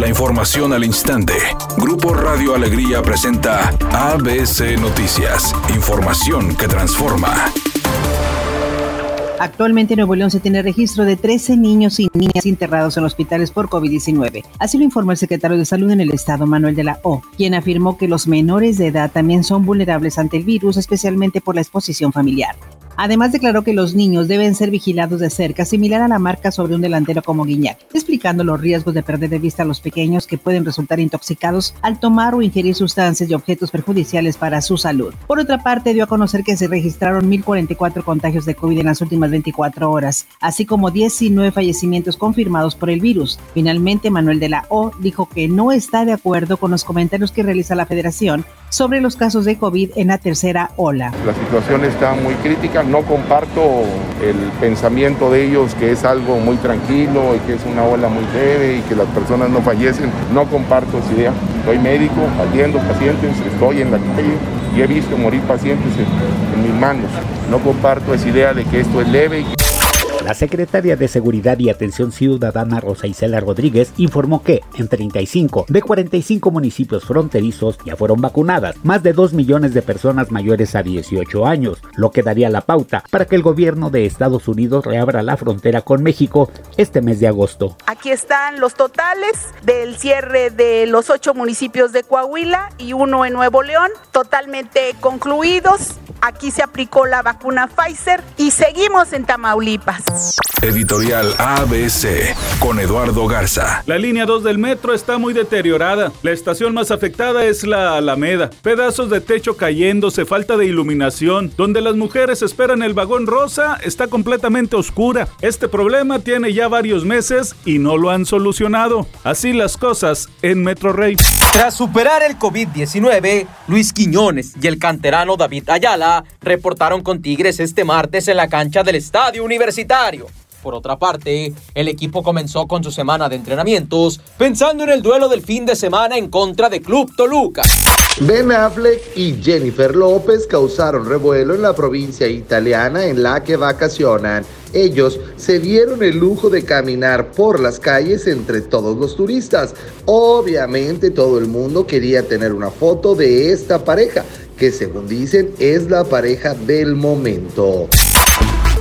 La información al instante. Grupo Radio Alegría presenta ABC Noticias. Información que transforma. Actualmente en Nuevo León se tiene registro de 13 niños y niñas internados en hospitales por COVID-19. Así lo informó el secretario de Salud en el estado, Manuel de la O, quien afirmó que los menores de edad también son vulnerables ante el virus, especialmente por la exposición familiar. Además declaró que los niños deben ser vigilados de cerca, similar a la marca sobre un delantero como Guiñac, explicando los riesgos de perder de vista a los pequeños que pueden resultar intoxicados al tomar o ingerir sustancias y objetos perjudiciales para su salud. Por otra parte, dio a conocer que se registraron 1.044 contagios de COVID en las últimas 24 horas, así como 19 fallecimientos confirmados por el virus. Finalmente, Manuel de la O dijo que no está de acuerdo con los comentarios que realiza la federación sobre los casos de COVID en la tercera ola. La situación está muy crítica, no comparto el pensamiento de ellos que es algo muy tranquilo y que es una ola muy leve y que las personas no fallecen, no comparto esa idea. Soy médico, atiendo pacientes, estoy en la calle y he visto morir pacientes en, en mis manos. No comparto esa idea de que esto es leve. La secretaria de Seguridad y Atención Ciudadana Rosa Isela Rodríguez informó que en 35 de 45 municipios fronterizos ya fueron vacunadas más de 2 millones de personas mayores a 18 años, lo que daría la pauta para que el gobierno de Estados Unidos reabra la frontera con México este mes de agosto. Aquí están los totales del cierre de los ocho municipios de Coahuila y uno en Nuevo León, totalmente concluidos. Aquí se aplicó la vacuna Pfizer y seguimos en Tamaulipas. Editorial ABC con Eduardo Garza. La línea 2 del metro está muy deteriorada. La estación más afectada es la Alameda. Pedazos de techo cayéndose, falta de iluminación. Donde las mujeres esperan el vagón rosa está completamente oscura. Este problema tiene ya varios meses y no lo han solucionado. Así las cosas en Metro Rey. Tras superar el COVID-19, Luis Quiñones y el canterano David Ayala reportaron con Tigres este martes en la cancha del Estadio Universitario. Por otra parte, el equipo comenzó con su semana de entrenamientos pensando en el duelo del fin de semana en contra de Club Toluca. Ben Affleck y Jennifer López causaron revuelo en la provincia italiana en la que vacacionan. Ellos se dieron el lujo de caminar por las calles entre todos los turistas. Obviamente todo el mundo quería tener una foto de esta pareja, que según dicen es la pareja del momento.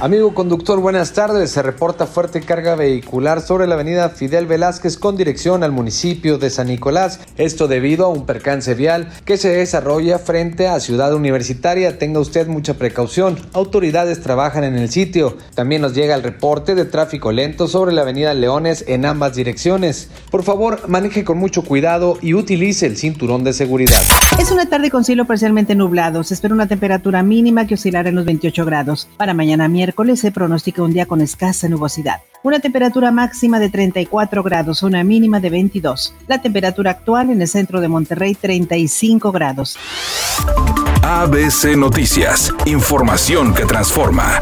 Amigo conductor, buenas tardes. Se reporta fuerte carga vehicular sobre la avenida Fidel Velázquez con dirección al municipio de San Nicolás. Esto debido a un percance vial que se desarrolla frente a Ciudad Universitaria. Tenga usted mucha precaución. Autoridades trabajan en el sitio. También nos llega el reporte de tráfico lento sobre la avenida Leones en ambas direcciones. Por favor, maneje con mucho cuidado y utilice el cinturón de seguridad. Es una tarde con cielo parcialmente nublado. Se espera una temperatura mínima que oscilará en los 28 grados. Para mañana miércoles se pronostica un día con escasa nubosidad. Una temperatura máxima de 34 grados, una mínima de 22. La temperatura actual en el centro de Monterrey 35 grados. ABC Noticias, información que transforma.